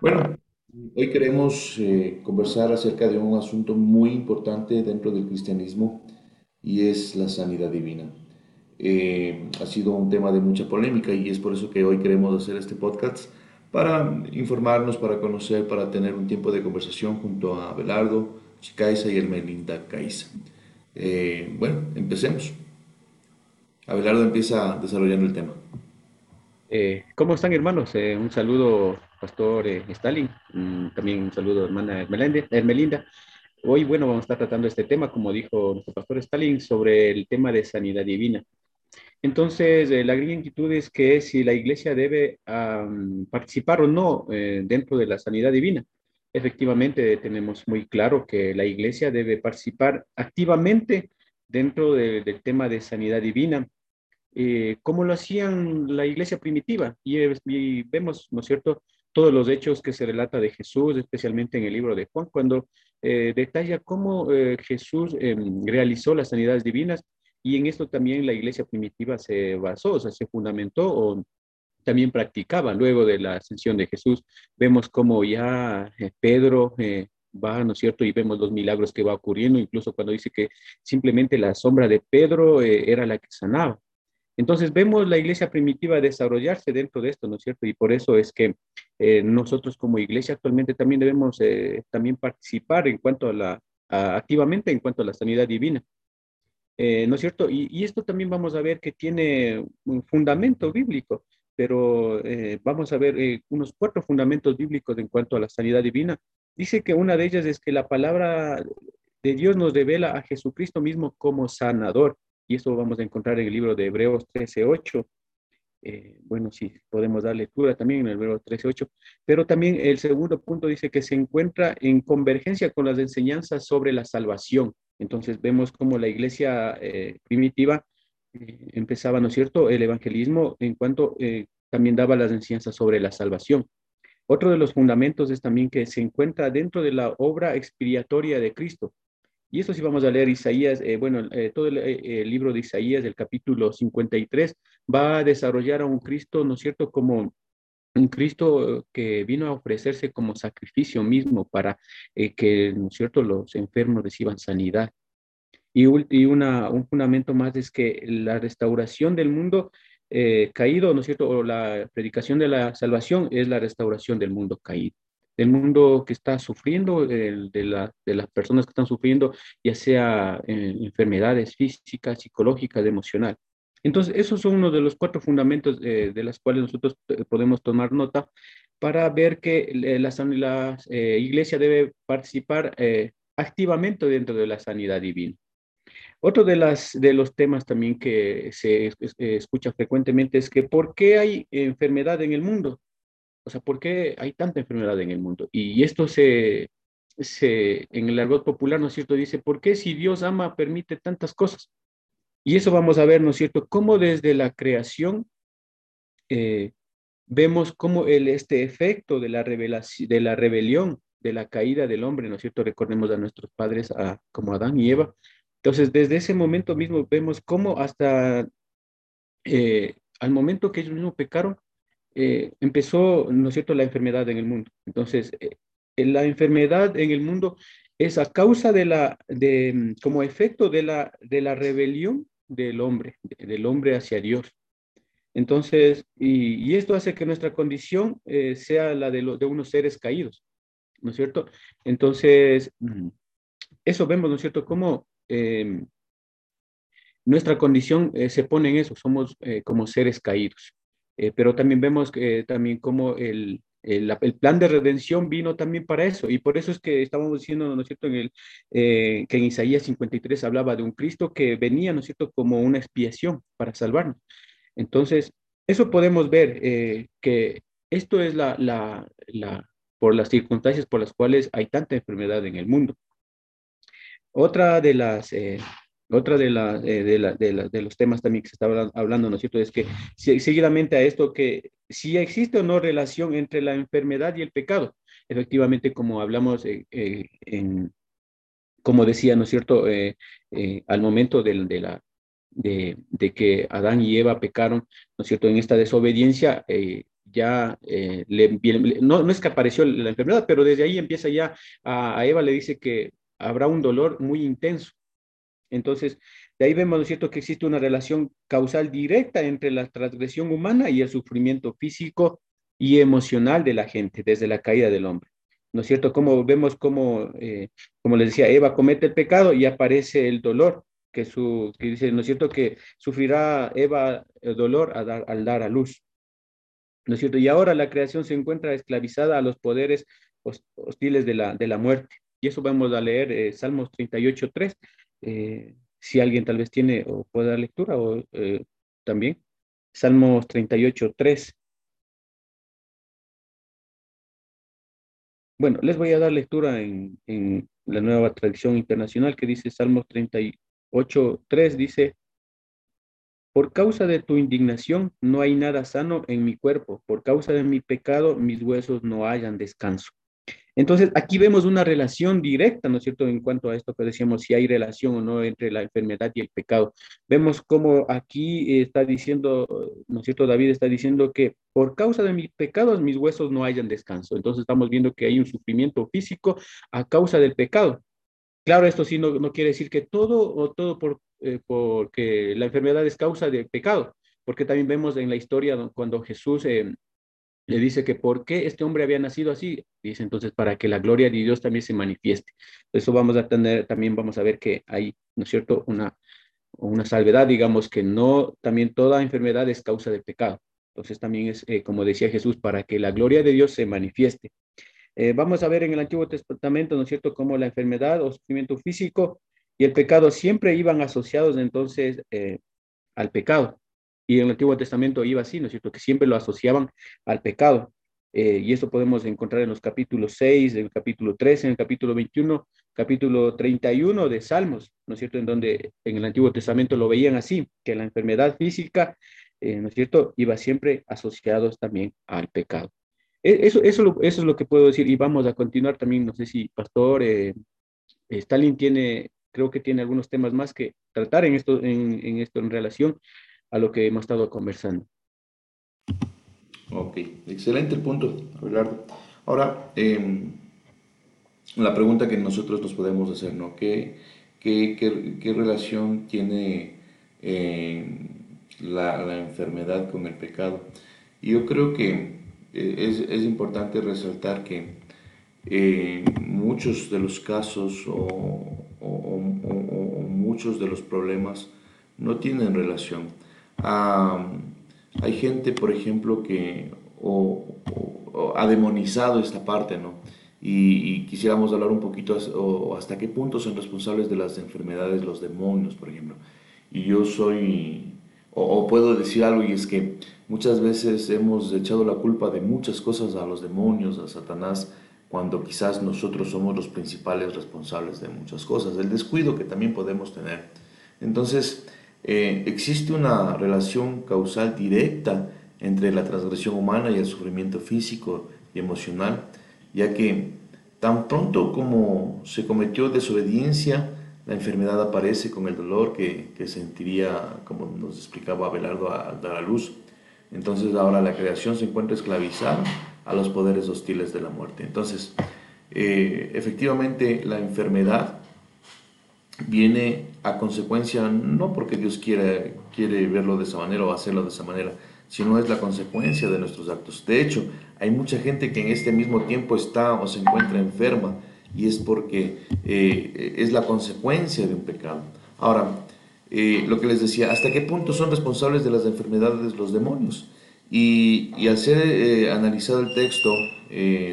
Bueno, hoy queremos eh, conversar acerca de un asunto muy importante dentro del cristianismo y es la sanidad divina. Eh, ha sido un tema de mucha polémica y es por eso que hoy queremos hacer este podcast para informarnos, para conocer, para tener un tiempo de conversación junto a Abelardo Chicaiza y Hermelinda Caiza. Eh, bueno, empecemos. Abelardo empieza desarrollando el tema. ¿Cómo están hermanos? Un saludo, Pastor eh, Stalin, mm, también un saludo, hermana Hermelinda. Hoy, bueno, vamos a estar tratando este tema, como dijo nuestro Pastor Stalin, sobre el tema de sanidad divina. Entonces, la gran inquietud es que si la iglesia debe participar o no dentro de la sanidad divina. Efectivamente, tenemos muy claro que la iglesia debe participar activamente dentro del tema de sanidad divina eh, como lo hacían la iglesia primitiva. Y, vemos, ¿no es cierto?, todos los hechos que se relata de Jesús, especialmente en el libro de Juan, cuando eh, detalla cómo eh, Jesús em, realizó las sanidades divinas y en esto también la iglesia primitiva se basó, o sea, se fundamentó o también practicaba luego de la ascensión de Jesús. Vemos cómo ya Pedro va, ¿no es cierto? Y vemos los milagros que va ocurriendo, incluso cuando dice que simplemente la sombra de Pedro era la que sanaba. Entonces vemos la iglesia primitiva desarrollarse dentro de esto, ¿no es cierto? Y por eso es que eh, nosotros como iglesia actualmente también debemos eh, también participar en cuanto a la, activamente en cuanto a la sanidad divina. Eh, ¿No es cierto? Y, esto también vamos a ver que tiene un fundamento bíblico, pero vamos a ver unos cuatro fundamentos bíblicos en cuanto a la sanidad divina. Dice que una de ellas es que la palabra de Dios nos revela a Jesucristo mismo como sanador y eso vamos a encontrar en el libro de Hebreos 13.8. Eh, bueno, sí, podemos dar lectura también en el Hebreos 13.8, pero también el segundo punto dice que se encuentra en convergencia con las enseñanzas sobre la salvación. Entonces vemos cómo la iglesia eh, primitiva eh, empezaba, ¿no es cierto?, el evangelismo en cuanto también daba las enseñanzas sobre la salvación. Otro de los fundamentos es también que se encuentra dentro de la obra expiatoria de Cristo. Y esto sí vamos a leer Isaías, eh, bueno, eh, todo eh, el, libro de Isaías, del capítulo 53, va a desarrollar a un Cristo, ¿no es cierto?, como un Cristo que vino a ofrecerse como sacrificio mismo para que, ¿no es cierto?, los enfermos reciban sanidad. Y, y una, un fundamento más es que la restauración del mundo caído, ¿no es cierto?, o la predicación de la salvación es la restauración del mundo caído del mundo que está sufriendo, de, las personas que están sufriendo, ya sea eh, enfermedades físicas, psicológicas, emocional. Entonces, esos son uno de los cuatro fundamentos eh, de los cuales nosotros eh, podemos tomar nota para ver que la, la iglesia debe participar activamente dentro de la sanidad divina. Otro de, las, de los temas también que se escucha frecuentemente es que ¿por qué hay enfermedad en el mundo? O sea, ¿por qué hay tanta enfermedad en el mundo? Y esto se, se en el argot popular, ¿no es cierto? Dice, ¿por qué si Dios ama permite tantas cosas? Y eso vamos a ver, ¿no es cierto? Cómo desde la creación eh, vemos cómo el, este efecto de la, revelación, de la rebelión, de la caída del hombre, ¿no es cierto? Recordemos a nuestros padres a, como Adán y Eva. Entonces, desde ese momento mismo vemos cómo hasta eh, al momento que ellos mismos pecaron, eh, empezó, ¿no es cierto?, la enfermedad en el mundo. Entonces, eh, la enfermedad en el mundo es a causa de la, de, mm, como efecto de la, de la rebelión del hombre, del hombre hacia Dios. Entonces, y, esto hace que nuestra condición eh, sea la de, de unos seres caídos, ¿no es cierto? Entonces, mm, eso vemos, ¿no es cierto?, cómo em, nuestra condición se pone en eso, somos como seres caídos. Eh, pero también vemos que también como el, el, el, plan de redención vino también para eso, y por eso es que estábamos diciendo, ¿no es cierto?, en el, eh, que en Isaías 53 hablaba de un Cristo que venía, ¿no es cierto?, como una expiación para salvarnos. Entonces, eso podemos ver, eh, que esto es la, la, la, por las circunstancias por las cuales hay tanta enfermedad en el mundo. Otra de las, otra de, la, eh, de, la, de, los temas también que se estaba hablando, ¿no es cierto? Es que seguidamente a esto, que si existe o no relación entre la enfermedad y el pecado. Efectivamente, como hablamos eh, eh, en, como decía, ¿no es cierto? al momento de, la, de, que Adán y Eva pecaron, ¿no es cierto? En esta desobediencia, ya le, no, no, es que apareció la enfermedad, pero desde ahí empieza ya a, Eva le dice que habrá un dolor muy intenso. Entonces, de ahí vemos, ¿no es cierto?, que existe una relación causal directa entre la transgresión humana y el sufrimiento físico y emocional de la gente desde la caída del hombre. ¿No es cierto? Como vemos como, eh, les decía, Eva comete el pecado y aparece el dolor, que, su, que dice, ¿no es cierto?, que sufrirá Eva el dolor al dar, al dar a luz. ¿no es cierto? Y ahora la creación se encuentra esclavizada a los poderes hostiles de la, de la muerte. Y eso vamos a leer eh, Salmos 38, 3. Eh, si alguien tal vez tiene o puede dar lectura o eh, también. Salmos 38, 3. Bueno, les voy a dar lectura en, en la nueva tradición internacional que dice Salmos 38, 3, dice, por causa de tu indignación no hay nada sano en mi cuerpo, por causa de mi pecado mis huesos no hayan descanso. Entonces, aquí vemos una relación directa, ¿no es cierto?, en cuanto a esto que decíamos, si hay relación o no entre la enfermedad y el pecado. Vemos cómo aquí está diciendo, ¿no es cierto?, David está diciendo que por causa de mis pecados mis huesos no hayan descanso. Entonces, estamos viendo que hay un sufrimiento físico a causa del pecado. Claro, esto sí no, no quiere decir que todo o todo eh, porque la enfermedad es causa de pecado, porque también vemos en la historia cuando Jesús eh, le dice que por qué este hombre había nacido así, dice entonces para que la gloria de Dios también se manifieste. Eso vamos a tener, también vamos a ver que hay, ¿no es cierto?, una, una salvedad, digamos que no, también toda enfermedad es causa de pecado. Entonces también es, eh, como decía Jesús, para que la gloria de Dios se manifieste. vamos a ver en el Antiguo Testamento, ¿no es cierto?, cómo la enfermedad o sufrimiento físico y el pecado siempre iban asociados entonces eh, al pecado. Y en el Antiguo Testamento iba así, ¿no es cierto? Que siempre lo asociaban al pecado. Eh, y eso podemos encontrar en los capítulos 6, en el capítulo 13, en el capítulo 21, capítulo 31 de Salmos, ¿no es cierto? En donde en el Antiguo Testamento lo veían así, que la enfermedad física, eh, ¿no es cierto? Iba siempre asociados también al pecado. E, eso, eso, eso es lo que puedo decir y vamos a continuar también, no sé si Pastor Stalin tiene creo que tiene algunos temas más que tratar en esto en, esto en relación a lo que hemos estado conversando. Ok, excelente el punto, Abelardo. Ahora, em, la pregunta que nosotros nos podemos hacer, ¿no? ¿Qué, qué, qué, relación tiene em, la, enfermedad con el pecado? Yo creo que eh, es, es importante resaltar que eh, muchos de los casos o, muchos de los problemas no tienen relación. Hay gente, por ejemplo, que ha demonizado esta parte, ¿no? Y, quisiéramos hablar un poquito o hasta qué punto son responsables de las enfermedades los demonios, por ejemplo. Y yo soy, o, puedo decir algo, y es que muchas veces hemos echado la culpa de muchas cosas a los demonios, a Satanás, cuando quizás nosotros somos los principales responsables de muchas cosas, el descuido que también podemos tener. Entonces, eh, existe una relación causal directa entre la transgresión humana y el sufrimiento físico y emocional, ya que tan pronto como se cometió desobediencia, la enfermedad aparece con el dolor que, que sentiría, como nos explicaba Abelardo, al dar a luz. Entonces ahora la creación se encuentra esclavizada a los poderes hostiles de la muerte. Entonces, eh, efectivamente, la enfermedad viene a consecuencia, no porque Dios quiere, quiere verlo de esa manera o hacerlo de esa manera, sino es la consecuencia de nuestros actos. De hecho, hay mucha gente que en este mismo tiempo está o se encuentra enferma y es porque eh, es la consecuencia de un pecado. Ahora, eh, lo que les decía, ¿hasta qué punto son responsables de las enfermedades los demonios? Y, al ser eh, analizado el texto,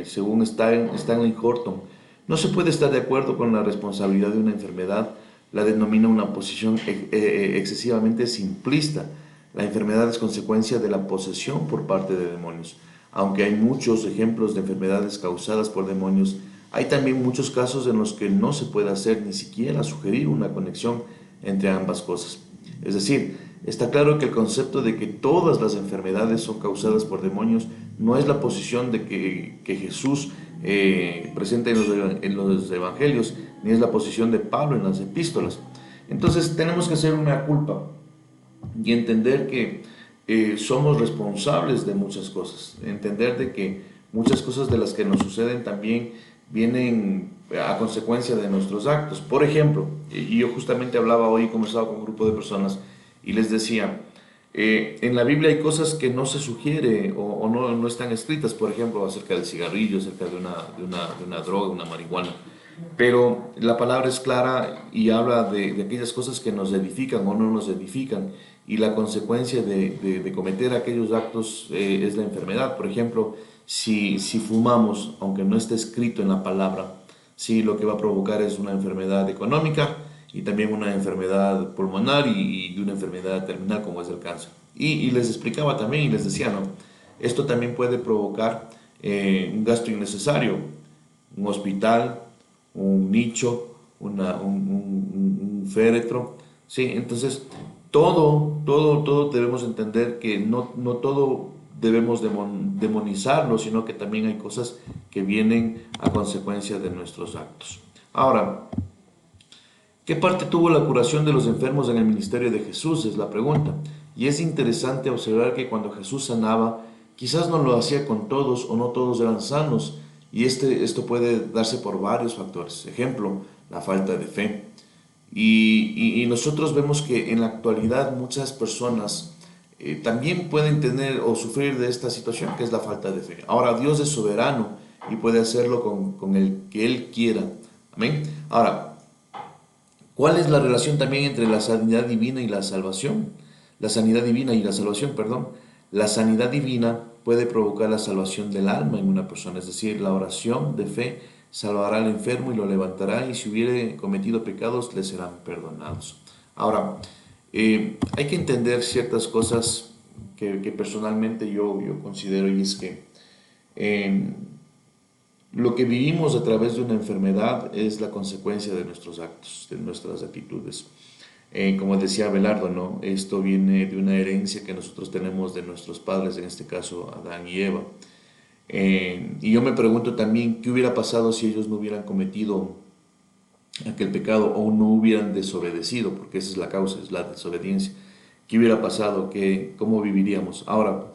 según Stanley Horton, no se puede estar de acuerdo con la responsabilidad de una enfermedad, la denomina una posición eh, excesivamente simplista. La enfermedad es consecuencia de la posesión por parte de demonios. Aunque hay muchos ejemplos de enfermedades causadas por demonios, hay también muchos casos en los que no se puede hacer ni siquiera sugerir una conexión entre ambas cosas. Es decir, Está claro que el concepto de que todas las enfermedades son causadas por demonios no es la posición de que, Jesús eh, presenta en los, evangelios, ni es la posición de Pablo en las epístolas. Entonces tenemos que hacer una culpa y entender que eh, somos responsables de muchas cosas. Entender de que muchas cosas de las que nos suceden también vienen a consecuencia de nuestros actos. Por ejemplo, yo justamente hablaba hoy, conversaba con un grupo de personas y les decía, eh, en la Biblia hay cosas que no se sugiere o, no, no, están escritas, por ejemplo, acerca del cigarrillo, acerca de una, de una, de una droga, una marihuana. Pero la palabra es clara y habla de, de, aquellas cosas que nos edifican o no nos edifican. Y la consecuencia de, cometer aquellos actos eh, es la enfermedad. Por ejemplo, si, si fumamos, aunque no esté escrito en la palabra, sí lo que va a provocar es una enfermedad económica y también una enfermedad pulmonar y, una enfermedad terminal como es el cáncer. Y, les explicaba también y les decía, ¿no? Esto también puede provocar eh, un gasto innecesario, un hospital, un nicho, una, un, un, féretro, ¿sí? Entonces, todo, todo, todo debemos entender que no, no todo debemos demonizarlo, sino que también hay cosas que vienen a consecuencia de nuestros actos. Ahora, ¿qué parte tuvo la curación de los enfermos en el ministerio de Jesús? Es la pregunta. Y es interesante observar que cuando Jesús sanaba, quizás no lo hacía con todos o no todos eran sanos. Y este, esto puede darse por varios factores. Ejemplo, la falta de fe. Y, nosotros vemos que en la actualidad muchas personas eh, también pueden tener o sufrir de esta situación que es la falta de fe. Ahora, Dios es soberano y puede hacerlo con, con el que Él quiera. Amén. Ahora, ¿cuál es la relación también entre la sanidad divina y la salvación? La sanidad divina y la salvación, perdón. La sanidad divina puede provocar la salvación del alma en una persona, es decir, la oración de fe salvará al enfermo y lo levantará y si hubiere cometido pecados le serán perdonados. Ahora, eh, hay que entender ciertas cosas que, personalmente yo, yo, considero y es que em, lo que vivimos a través de una enfermedad es la consecuencia de nuestros actos, de nuestras actitudes. Eh, como decía Belardo, ¿no? esto viene de una herencia que nosotros tenemos de nuestros padres, en este caso Adán y Eva. Eh, y yo me pregunto también qué hubiera pasado si ellos no hubieran cometido aquel pecado o no hubieran desobedecido, porque esa es la causa, es la desobediencia. ¿Qué hubiera pasado? ¿Qué, ¿Cómo viviríamos? Ahora,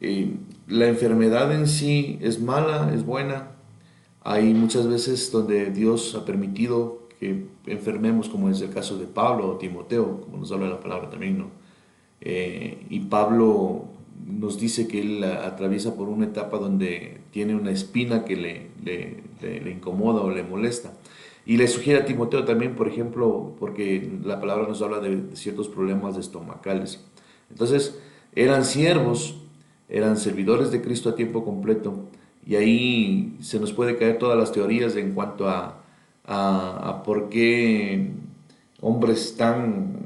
eh, la enfermedad en sí es mala, es buena. Hay muchas veces donde Dios ha permitido que enfermemos, como es el caso de Pablo o Timoteo, como nos habla la palabra también, ¿no? Eh, y Pablo nos dice que él atraviesa por una etapa donde tiene una espina que le, incomoda o le molesta. Y le sugiere a Timoteo también, por ejemplo, porque la palabra nos habla de, ciertos problemas estomacales. Entonces, eran siervos, eran servidores de Cristo a tiempo completo, y ahí se nos puede caer todas las teorías en cuanto a, a, por qué hombres tan,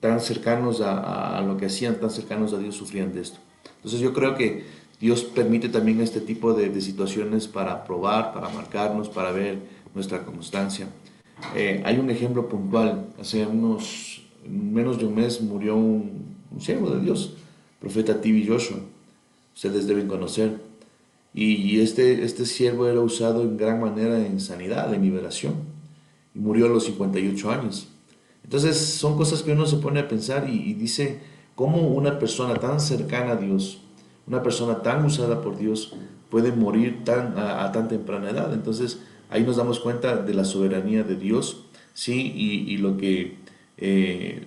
tan cercanos a, a, lo que hacían, tan cercanos a Dios, sufrían de esto. Entonces yo creo que Dios permite también este tipo de, de situaciones para probar, para marcarnos, para ver nuestra constancia. Eh, hay un ejemplo puntual. Hace unos menos de un mes murió un, siervo de Dios, profeta Tibi Joshua. Ustedes deben conocer. Y, este, este siervo era usado en gran manera en sanidad, en liberación. Y murió a los 58 años. Entonces son cosas que uno se pone a pensar y, dice, ¿cómo una persona tan cercana a Dios, una persona tan usada por Dios, puede morir tan, a, tan temprana edad? Entonces, Ahí nos damos cuenta de la soberanía de Dios, ¿sí? Y, lo que, eh,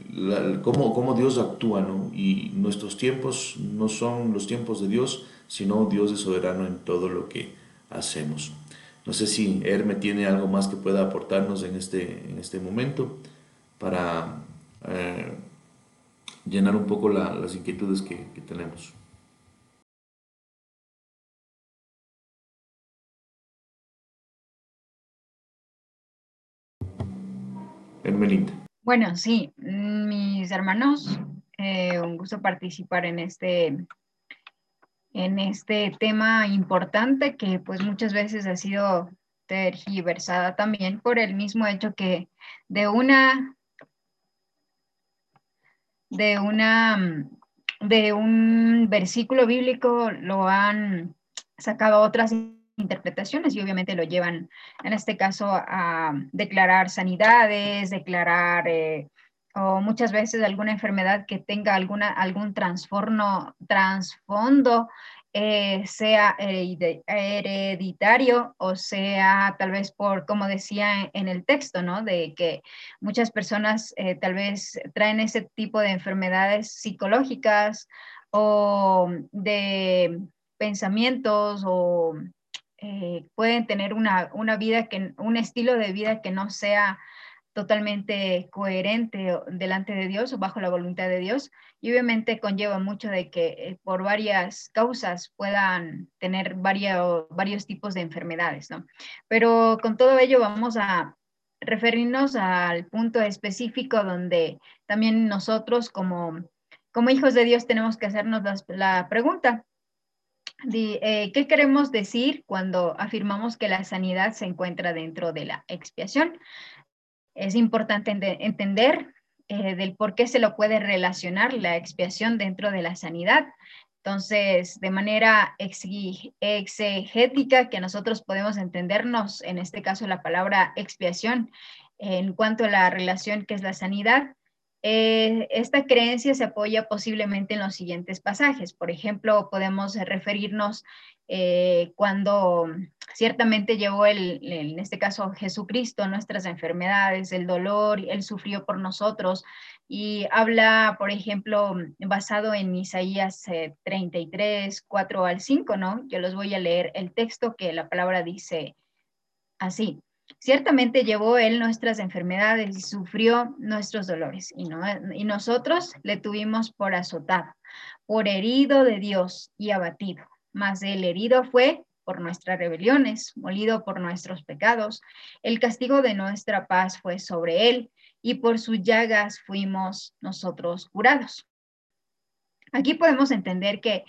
cómo, Dios actúa, ¿no? Y nuestros tiempos no son los tiempos de Dios, sino Dios es soberano en todo lo que hacemos. No sé si Herme tiene algo más que pueda aportarnos en este, en este momento para eh, llenar un poco las inquietudes que tenemos. Melinda. Bueno, sí, mis hermanos, eh, un gusto participar en este, en este tema importante que pues muchas veces ha sido tergiversada también por el mismo hecho que de una de una de un versículo bíblico lo han sacado otras interpretaciones y obviamente lo llevan, en este caso, a declarar sanidades, declarar eh, o muchas veces alguna enfermedad que tenga alguna, algún trasfondo eh, sea hereditario o sea tal vez por, como decía en el texto, ¿no? De que muchas personas eh, tal vez traen ese tipo de enfermedades psicológicas o de pensamientos o eh, pueden tener una, una, vida que, un estilo de vida que no sea totalmente coherente delante de Dios o bajo la voluntad de Dios y obviamente conlleva mucho de que eh, por varias causas puedan tener varios, varios tipos de enfermedades, ¿no? Pero con todo ello vamos a referirnos al punto específico donde también nosotros como, como hijos de Dios tenemos que hacernos la, pregunta, eh, ¿Qué queremos decir cuando afirmamos que la sanidad se encuentra dentro de la expiación? Es importante entender eh, del por qué se lo puede relacionar la expiación dentro de la sanidad. Entonces, de manera exegética, que nosotros podemos entendernos, en este caso la palabra expiación, en cuanto a la relación que es la sanidad, eh, esta creencia se apoya posiblemente en los siguientes pasajes. Por ejemplo, podemos referirnos eh, cuando ciertamente llevó el, en este caso Jesucristo, nuestras enfermedades, el dolor, él sufrió por nosotros y habla, por ejemplo, basado en Isaías 33, eh, 4 al 5, ¿no? Yo los voy a leer el texto que la palabra dice así. Ciertamente llevó él nuestras enfermedades y sufrió nuestros dolores, y, no, y nosotros le tuvimos por azotado, por herido de Dios y abatido. Mas el herido fue por nuestras rebeliones, molido por nuestros pecados. El castigo de nuestra paz fue sobre él, y por sus llagas fuimos nosotros curados. Aquí podemos entender que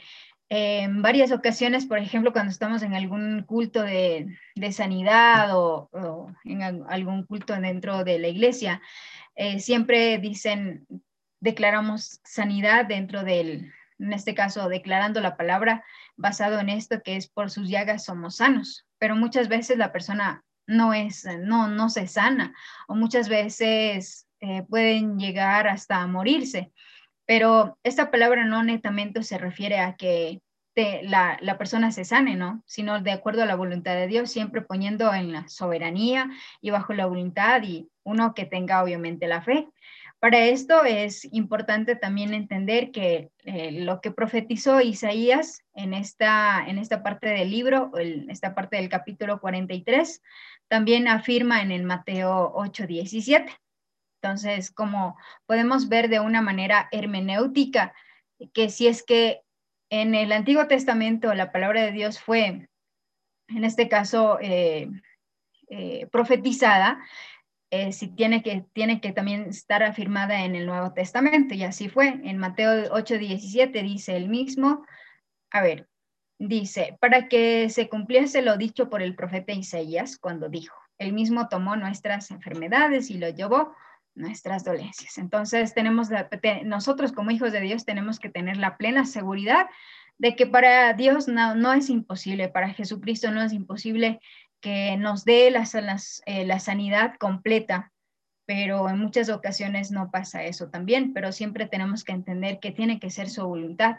en varias ocasiones, por ejemplo, cuando estamos en algún culto de, sanidad o, en algún culto dentro de la iglesia, eh, siempre dicen, declaramos sanidad dentro del, en este caso, declarando la palabra basado en esto que es por sus llagas somos sanos, pero muchas veces la persona no es, no, no se sana o muchas veces eh, pueden llegar hasta morirse. Pero esta palabra no netamente se refiere a que la, la, persona se sane, ¿no? Sino de acuerdo a la voluntad de Dios, siempre poniendo en la soberanía y bajo la voluntad y uno que tenga obviamente la fe. Para esto es importante también entender que eh, lo que profetizó Isaías en esta, en esta parte del libro, en esta parte del capítulo 43, también afirma en el Mateo 8:17. Entonces, como podemos ver de una manera hermenéutica, que si es que en el Antiguo Testamento la palabra de Dios fue, en este caso, eh, eh, profetizada, eh, si tiene que, tiene que también estar afirmada en el Nuevo Testamento, y así fue. En Mateo 8:17 dice el mismo, a ver, dice, para que se cumpliese lo dicho por el profeta Isaías cuando dijo, él mismo tomó nuestras enfermedades y lo llevó nuestras dolencias. Entonces, tenemos nosotros como hijos de Dios tenemos que tener la plena seguridad de que para Dios no, no es imposible, para Jesucristo no es imposible que nos dé la, eh, la sanidad completa, pero en muchas ocasiones no pasa eso también, pero siempre tenemos que entender que tiene que ser su voluntad.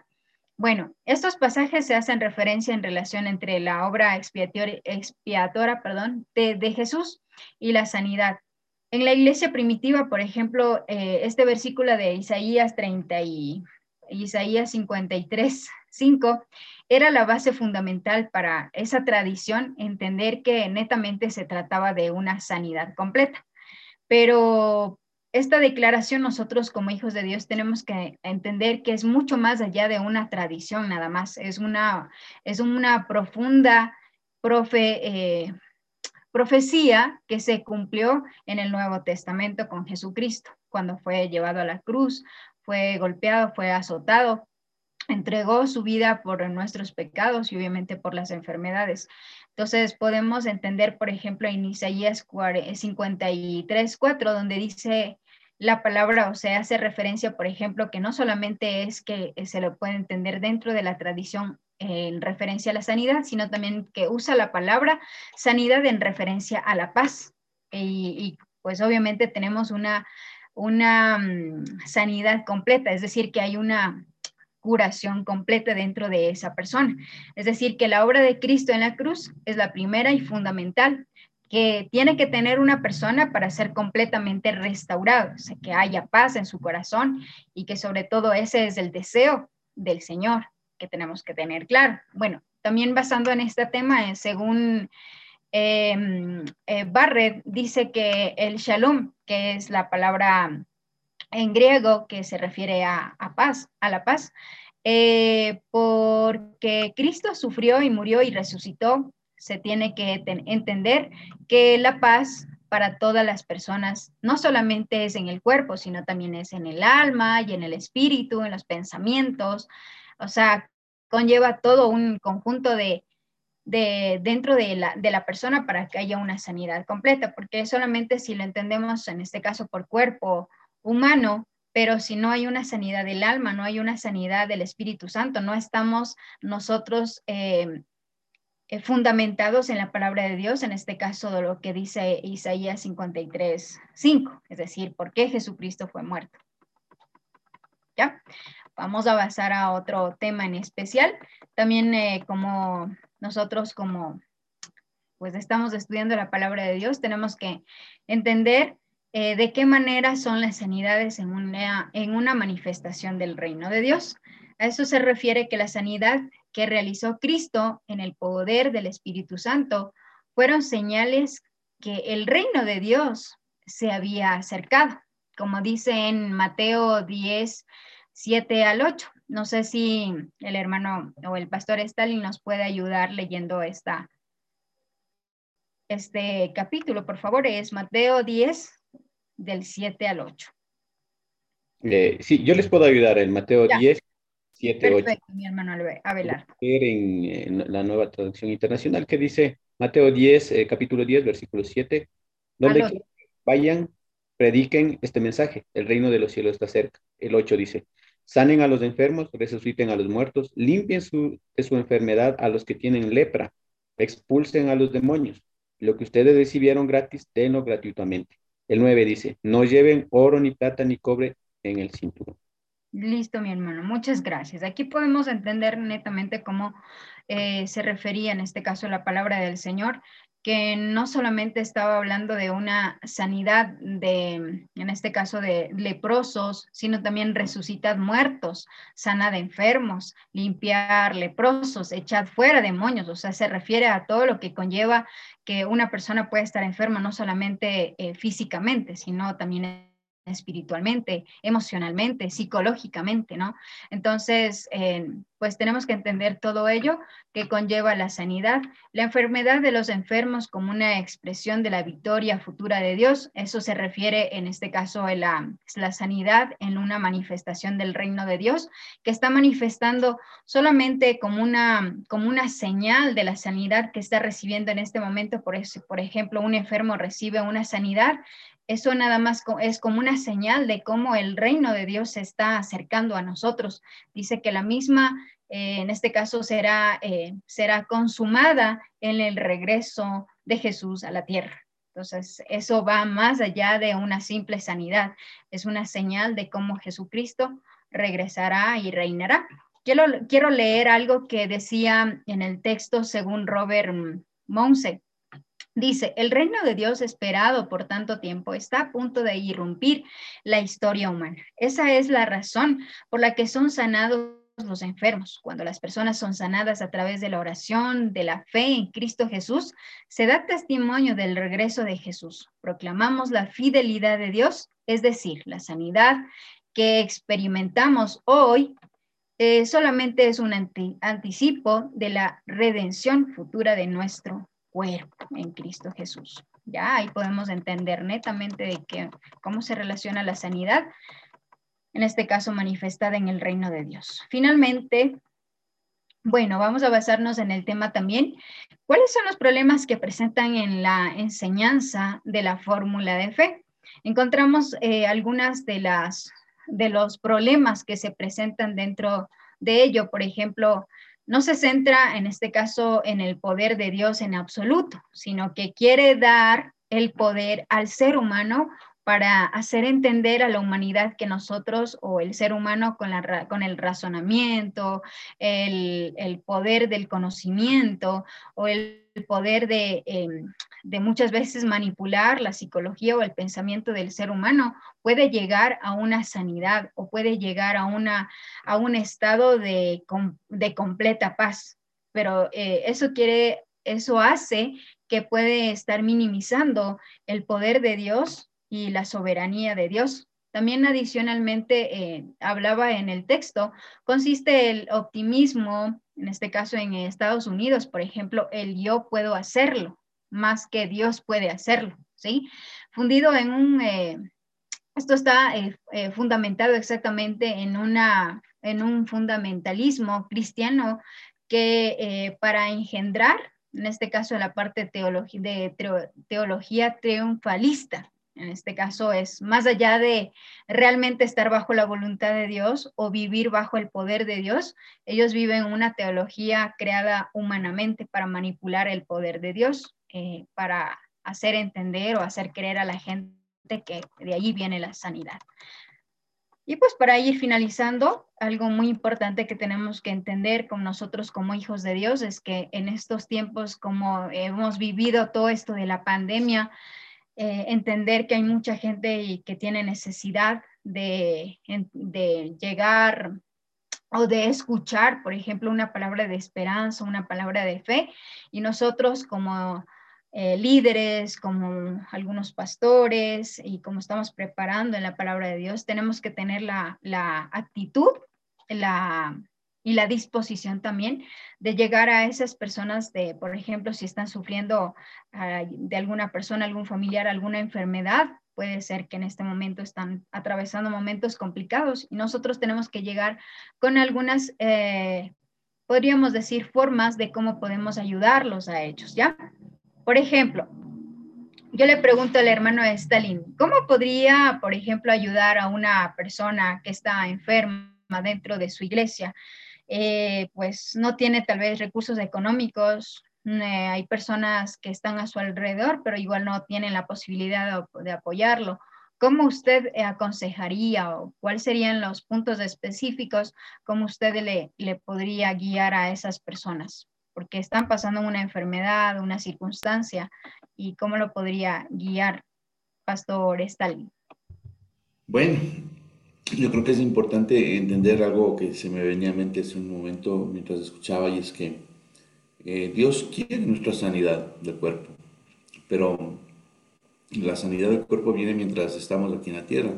Bueno, estos pasajes se hacen referencia en relación entre la obra expiatoria, perdón, de, de Jesús y la sanidad. En la iglesia primitiva, por ejemplo, eh, este versículo de Isaías 30 y Isaías 53, 5, era la base fundamental para esa tradición, entender que netamente se trataba de una sanidad completa. Pero esta declaración nosotros como hijos de Dios tenemos que entender que es mucho más allá de una tradición nada más, es una, es una profunda profe, eh, profecía que se cumplió en el Nuevo Testamento con Jesucristo, cuando fue llevado a la cruz, fue golpeado, fue azotado, entregó su vida por nuestros pecados y obviamente por las enfermedades. Entonces podemos entender, por ejemplo, en Isaías 53, 4, donde dice la palabra, o sea, hace referencia, por ejemplo, que no solamente es que se lo puede entender dentro de la tradición en referencia a la sanidad, sino también que usa la palabra sanidad en referencia a la paz. Y, pues obviamente tenemos una, una mm, sanidad completa, es decir, que hay una curación completa dentro de esa persona. Es decir, que la obra de Cristo en la cruz es la primera y fundamental que tiene que tener una persona para ser completamente restaurado, o que haya paz en su corazón y que sobre todo ese es el deseo del Señor que tenemos que tener claro. Bueno, también basando en este tema, eh, según eh, eh, Barrett, dice que el shalom, que es la palabra en griego que se refiere a, paz, a la paz, porque Cristo sufrió y murió y resucitó, se tiene que entender que la paz para todas las personas no solamente es en el cuerpo, sino también es en el alma y en el espíritu, en los pensamientos. O sea, conlleva todo un conjunto de, dentro de la, de la, persona para que haya una sanidad completa, porque solamente si lo entendemos en este caso por cuerpo humano, pero si no hay una sanidad del alma, no hay una sanidad del Espíritu Santo, no estamos nosotros eh, eh, fundamentados en la palabra de Dios, en este caso de lo que dice Isaías 53, 5, es decir, por qué Jesucristo fue muerto. ¿Ya? Vamos a pasar a otro tema en especial. También eh, como nosotros como pues estamos estudiando la palabra de Dios, tenemos que entender eh, de qué manera son las sanidades en una, en una manifestación del reino de Dios. A eso se refiere que la sanidad que realizó Cristo en el poder del Espíritu Santo fueron señales que el reino de Dios se había acercado, como dice en Mateo 10, 7 al 8. No sé si el hermano o el pastor Stalin nos puede ayudar leyendo esta, este capítulo, por favor. Es Mateo 10, del 7 al 8. Eh, sí, yo les puedo ayudar en Mateo 10, 7, Perfecto, mi hermano Abelar. En, en, la nueva traducción internacional que dice Mateo 10, eh, capítulo 10, versículo 7, donde vayan, prediquen este mensaje, el reino de los cielos está cerca. El 8 dice, sanen a los enfermos, resuciten a los muertos, limpien su, de su enfermedad a los que tienen lepra, expulsen a los demonios. Lo que ustedes recibieron gratis, denlo gratuitamente. El 9 dice, no lleven oro, ni plata, ni cobre en el cinturón. Listo, mi hermano, muchas gracias. Aquí podemos entender netamente cómo eh, se refería en este caso la palabra del Señor, que no solamente estaba hablando de una sanidad de, en este caso de leprosos, sino también resucitad muertos, sanad enfermos, limpiar leprosos, echad fuera demonios, o sea, se refiere a todo lo que conlleva que una persona pueda estar enferma, no solamente eh, físicamente, sino también espiritualmente, emocionalmente, psicológicamente, ¿no? Entonces, eh, pues tenemos que entender todo ello que conlleva la sanidad, la enfermedad de los enfermos como una expresión de la victoria futura de Dios. Eso se refiere en este caso a la, la sanidad en una manifestación del reino de Dios, que está manifestando solamente como una, como una señal de la sanidad que está recibiendo en este momento. Por, eso, por ejemplo, un enfermo recibe una sanidad eso nada más es como una señal de cómo el reino de Dios se está acercando a nosotros. Dice que la misma, eh, en este caso, será, eh, será consumada en el regreso de Jesús a la tierra. Entonces, eso va más allá de una simple sanidad. Es una señal de cómo Jesucristo regresará y reinará. Quiero, quiero leer algo que decía en el texto según Robert Monse. Dice, el reino de Dios esperado por tanto tiempo está a punto de irrumpir la historia humana. Esa es la razón por la que son sanados los enfermos. Cuando las personas son sanadas a través de la oración, de la fe en Cristo Jesús, se da testimonio del regreso de Jesús. Proclamamos la fidelidad de Dios, es decir, la sanidad que experimentamos hoy eh, solamente es un anticipo de la redención futura de nuestro cuerpo en Cristo Jesús. Ya ahí podemos entender netamente de que, cómo se relaciona la sanidad, en este caso manifestada en el reino de Dios. Finalmente, bueno, vamos a basarnos en el tema también. ¿Cuáles son los problemas que presentan en la enseñanza de la fórmula de fe? Encontramos eh, algunas de las de los problemas que se presentan dentro de ello, por ejemplo, no se centra en este caso en el poder de Dios en absoluto, sino que quiere dar el poder al ser humano para hacer entender a la humanidad que nosotros o el ser humano con, la, con el razonamiento, el, poder del conocimiento o el poder de, em, de, muchas veces manipular la psicología o el pensamiento del ser humano puede llegar a una sanidad o puede llegar a, una, a un estado de, de completa paz. Pero eh, eso quiere, eso hace que puede estar minimizando el poder de Dios y la soberanía de Dios. También adicionalmente eh, hablaba en el texto, consiste el optimismo, en este caso en Estados Unidos, por ejemplo, el yo puedo hacerlo, más que Dios puede hacerlo, ¿sí? Fundido en un, eh, esto está eh, fundamentado exactamente en, una, en un fundamentalismo cristiano que para engendrar, en este caso la parte de teología triunfalista, en este caso es más allá de realmente estar bajo la voluntad de Dios o vivir bajo el poder de Dios, ellos viven una teología creada humanamente para manipular el poder de Dios, eh, para hacer entender o hacer creer a la gente que de allí viene la sanidad. Y pues para ir finalizando, algo muy importante que tenemos que entender con nosotros como hijos de Dios es que en estos tiempos, como hemos vivido todo esto de la pandemia, eh, entender que hay mucha gente y que tiene necesidad de, de llegar o de escuchar, por ejemplo, una palabra de esperanza, una palabra de fe, y nosotros como eh, líderes, como algunos pastores y como estamos preparando en la palabra de Dios, tenemos que tener la, la actitud, la, y la disposición también de llegar a esas personas de, por ejemplo, si están sufriendo ah, de alguna persona, algún familiar, alguna enfermedad, puede ser que en este momento están atravesando momentos complicados y nosotros tenemos que llegar con algunas, eh, podríamos decir, formas de cómo podemos ayudarlos a ellos, ¿ya? Por ejemplo, yo le pregunto al hermano Stalin, ¿cómo podría, por ejemplo, ayudar a una persona que está enferma dentro de su iglesia? Eh, pues no tiene tal vez recursos económicos, eh, hay personas que están a su alrededor, pero igual no tienen la posibilidad de, apoyarlo. ¿Cómo usted aconsejaría o cuáles serían los puntos específicos cómo usted le, le podría guiar a esas personas? Porque están pasando una enfermedad, una circunstancia, y cómo lo podría guiar Pastor Stalin. Bueno, yo creo que es importante entender algo que se me venía a mente hace un momento mientras escuchaba y es que eh, Dios quiere nuestra sanidad del cuerpo, pero la sanidad del cuerpo viene mientras estamos aquí en la tierra.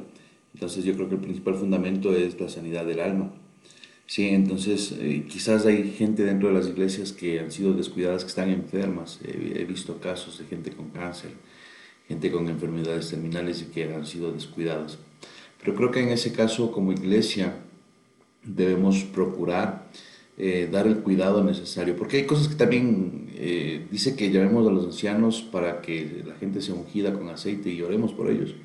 Entonces yo creo que el principal fundamento es la sanidad del alma. Sí, entonces eh, quizás hay gente dentro de las iglesias que han sido descuidadas, que están enfermas. he visto casos de gente con cáncer, gente con enfermedades terminales y que han sido descuidadas. Pero creo que en ese caso como iglesia debemos procurar eh, dar el cuidado necesario, porque hay cosas que también eh, dice que llamemos a los ancianos para que la gente sea ungida con aceite y oremos por ellos.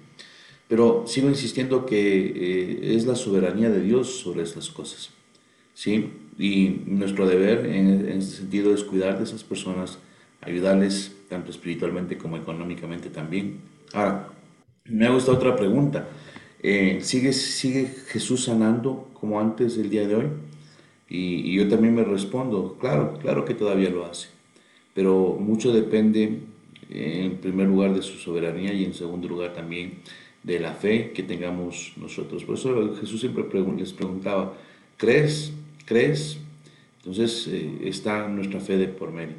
Pero sigo insistiendo que eh, es la soberanía de Dios sobre estas cosas. ¿sí? Y nuestro deber en, en este sentido es cuidar de esas personas, ayudarles tanto espiritualmente como económicamente también. Ahora, me ha gustado otra pregunta. Eh, ¿sigue, ¿Sigue Jesús sanando como antes del día de hoy? Y, yo también me respondo, claro, claro que todavía lo hace, pero mucho depende en primer lugar de su soberanía y en segundo lugar también de la fe que tengamos nosotros. Por eso Jesús siempre les preguntaba, ¿crees? ¿Crees? Entonces eh, está nuestra fe de por medio.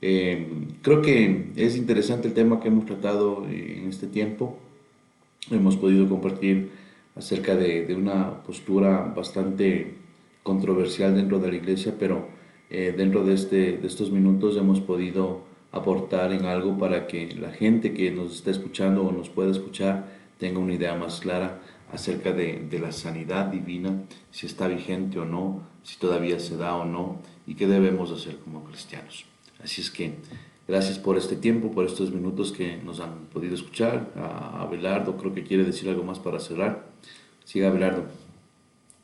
Eh, creo que es interesante el tema que hemos tratado en este tiempo hemos podido compartir acerca de, una postura bastante controversial dentro de la iglesia, pero eh, dentro de, este, de estos minutos hemos podido aportar en algo para que la gente que nos está escuchando o nos pueda escuchar tenga una idea más clara acerca de, de, la sanidad divina, si está vigente o no, si todavía se da o no, y qué debemos hacer como cristianos. Así es que Gracias por este tiempo, por estos minutos que nos han podido escuchar. Abelardo creo que quiere decir algo más para cerrar. Siga Abelardo.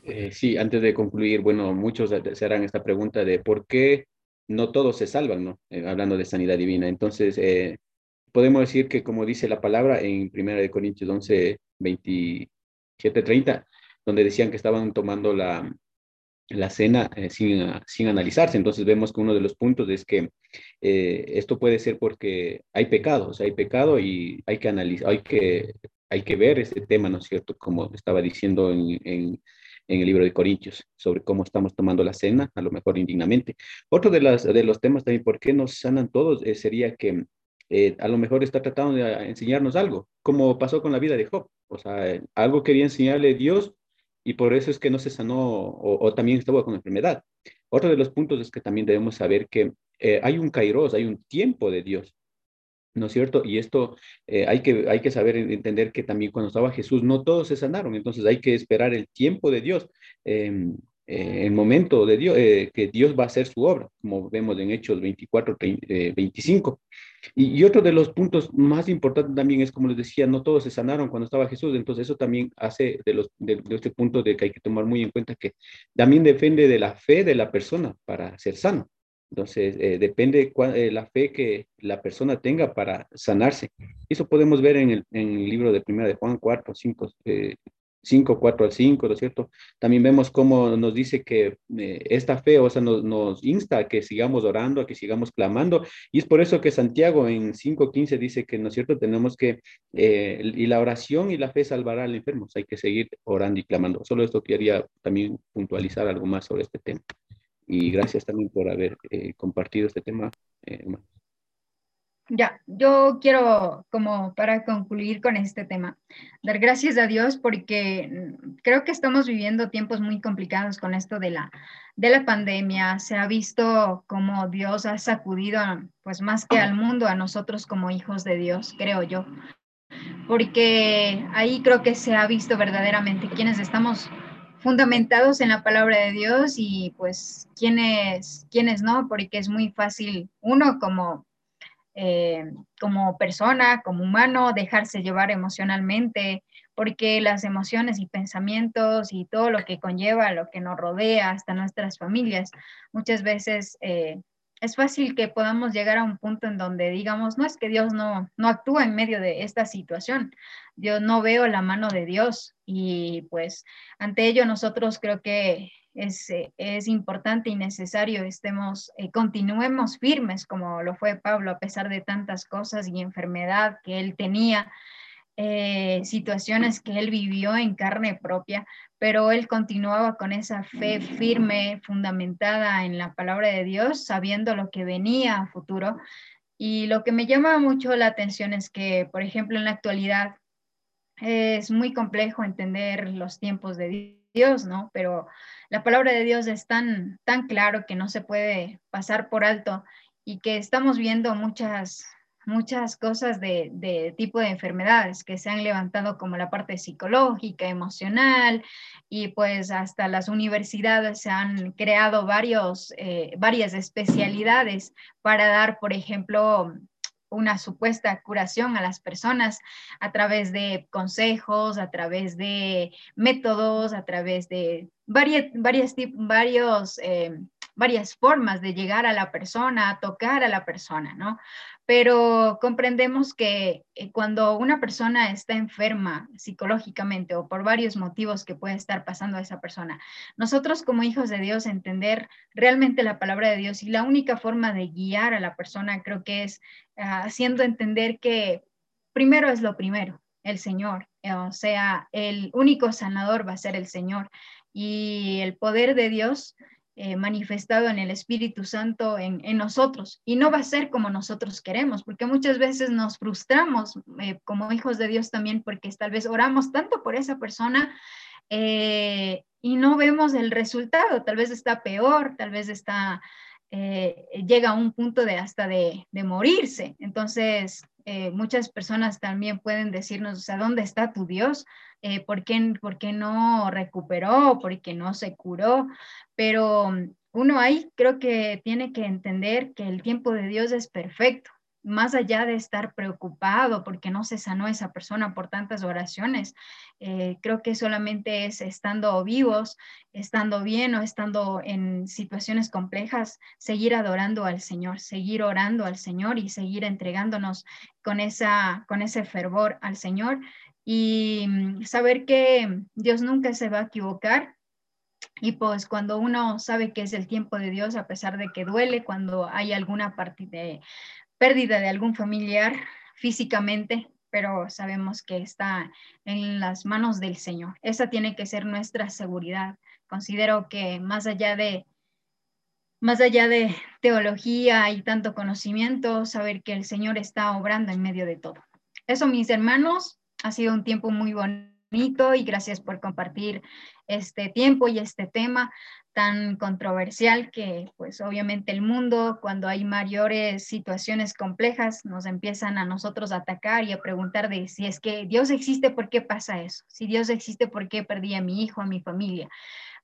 Eh, sí, antes de concluir, bueno, muchos se harán esta pregunta de por qué no todos se salvan, ¿no? Eh, hablando de sanidad divina. Entonces, eh, podemos decir que como dice la palabra en 1 Corintios 11, 27, 30, donde decían que estaban tomando la, la cena eh, sin, sin, analizarse. Entonces vemos que uno de los puntos es que eh, esto puede ser porque hay pecado, o sea, hay pecado y hay que analizar, hay que, hay que ver este tema, ¿no es cierto? Como estaba diciendo en, en, el libro de Corintios, sobre cómo estamos tomando la cena, a lo mejor indignamente. Otro de, las, de los temas también, ¿por qué nos sanan todos? Eh, sería que a lo mejor está tratando de enseñarnos algo, como pasó con la vida de Job. O sea, algo quería enseñarle Dios y por eso es que no se sanó o, también estaba con enfermedad. Otro de los puntos es que también debemos saber que eh, hay un kairos, hay un tiempo de Dios, ¿no es cierto? Y esto eh, hay, que, hay que saber entender que también cuando estaba Jesús no todos se sanaron, entonces hay que esperar el tiempo de Dios. Em, eh, el momento de Dios, eh, que Dios va a hacer su obra, como vemos en Hechos 24, 25. Y, otro de los puntos más importantes también es, como les decía, no todos se sanaron cuando estaba Jesús, entonces eso también hace de, los, de, este punto de que hay que tomar muy en cuenta que también depende de la fe de la persona para ser sano. Entonces, eh, depende de la fe que la persona tenga para sanarse. Eso podemos ver en el, en el libro de Primera de Juan 4, 5, 5, 4 al 5, ¿no es cierto? También vemos cómo nos dice que eh, esta fe, o sea, nos, nos, insta a que sigamos orando, a que sigamos clamando, y es por eso que Santiago en 5, 15 dice que, ¿no es cierto?, tenemos que, eh, y la oración y la fe salvará al enfermo, o sea, hay que seguir orando y clamando. Solo esto quería también puntualizar algo más sobre este tema. Y gracias también por haber eh, compartido este tema, hermano. Ya, yo quiero, como para concluir con este tema, dar gracias a Dios porque creo que estamos viviendo tiempos muy complicados con esto de la, de la pandemia. Se ha visto como Dios ha sacudido, pues más que al mundo, a nosotros como hijos de Dios, creo yo. Porque ahí creo que se ha visto verdaderamente quienes estamos fundamentados en la palabra de Dios y pues quienes, quienes no, porque es muy fácil uno como eh, como persona, como humano, dejarse llevar emocionalmente, porque las emociones y pensamientos y todo lo que conlleva, lo que nos rodea, hasta nuestras familias, muchas veces eh, es fácil que podamos llegar a un punto en donde digamos, no es que Dios no, no actúa en medio de esta situación, yo no veo la mano de Dios y pues ante ello nosotros creo que eh, es, importante y necesario estemos, eh, continuemos firmes como lo fue Pablo a pesar de tantas cosas y enfermedad que él tenía, eh, situaciones que él vivió en carne propia, pero él continuaba con esa fe firme, fundamentada en la palabra de Dios, sabiendo lo que venía a futuro. Y lo que me llama mucho la atención es que, por ejemplo, en la actualidad es muy complejo entender los tiempos de Dios, ¿no? Pero la palabra de Dios es tan, tan claro que no se puede pasar por alto y que estamos viendo muchas, muchas cosas de, de, tipo de enfermedades que se han levantado como la parte psicológica, emocional y pues hasta las universidades se han creado varios, eh, varias especialidades para dar, por ejemplo, una supuesta curación a las personas a través de consejos, a través de métodos, a través de varias, varias, varios, eh, varias formas de llegar a la persona, a tocar a la persona, ¿no? pero comprendemos que eh, cuando una persona está enferma psicológicamente o por varios motivos que puede estar pasando a esa persona, nosotros como hijos de Dios entender realmente la palabra de Dios y la única forma de guiar a la persona creo que es ah, haciendo entender que primero es lo primero, el Señor, eh, o sea, el único sanador va a ser el Señor y el poder de Dios eh, manifestado en el Espíritu Santo en, nosotros. Y no va a ser como nosotros queremos, porque muchas veces nos frustramos eh, como hijos de Dios también, porque tal vez oramos tanto por esa persona eh, y no vemos el resultado. Tal vez está peor, tal vez está, llega a un punto de hasta de, de morirse. Entonces, muchas personas también pueden decirnos, o sea, ¿dónde está tu Dios? eh, ¿por, qué, ¿por, qué, no recuperó, por qué no se curó, pero mm, uno ahí creo que tiene que entender que el tiempo de Dios es perfecto. Más allá de estar preocupado porque no se sanó esa persona por tantas oraciones, eh, creo que solamente es estando vivos, estando bien o estando en situaciones complejas, seguir adorando al Señor, seguir orando al Señor y seguir entregándonos con, esa, con ese fervor al Señor. Y mm, saber que Dios nunca se va a equivocar y pues cuando uno sabe que es el tiempo de Dios, a pesar de que duele, cuando hay alguna parte de pérdida de algún familiar físicamente, pero sabemos que está en las manos del Señor. Esa tiene que ser nuestra seguridad. Considero que más allá de más allá de teología y tanto conocimiento, saber que el Señor está obrando en medio de todo. Eso, mis hermanos, ha sido un tiempo muy bonito y gracias por compartir este tiempo y este tema tan controversial que pues obviamente el mundo cuando hay mayores situaciones complejas nos empiezan a nosotros a atacar y a preguntar de si es que Dios existe, ¿por qué pasa eso? Si Dios existe, ¿por qué perdí a mi hijo, a mi familia?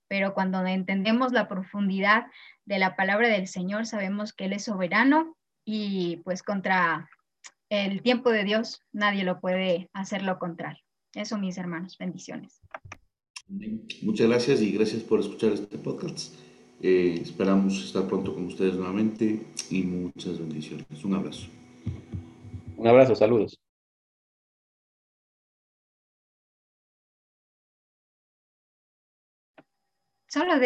Pero cuando entendemos la profundidad de la palabra del Señor, sabemos que Él es soberano y pues contra el tiempo de Dios nadie lo puede hacer lo contrario. Eso, mis hermanos, bendiciones. Muchas gracias y gracias por escuchar este podcast. Eh, esperamos estar pronto con ustedes nuevamente y muchas bendiciones. Un abrazo. Un abrazo, saludos. Solo de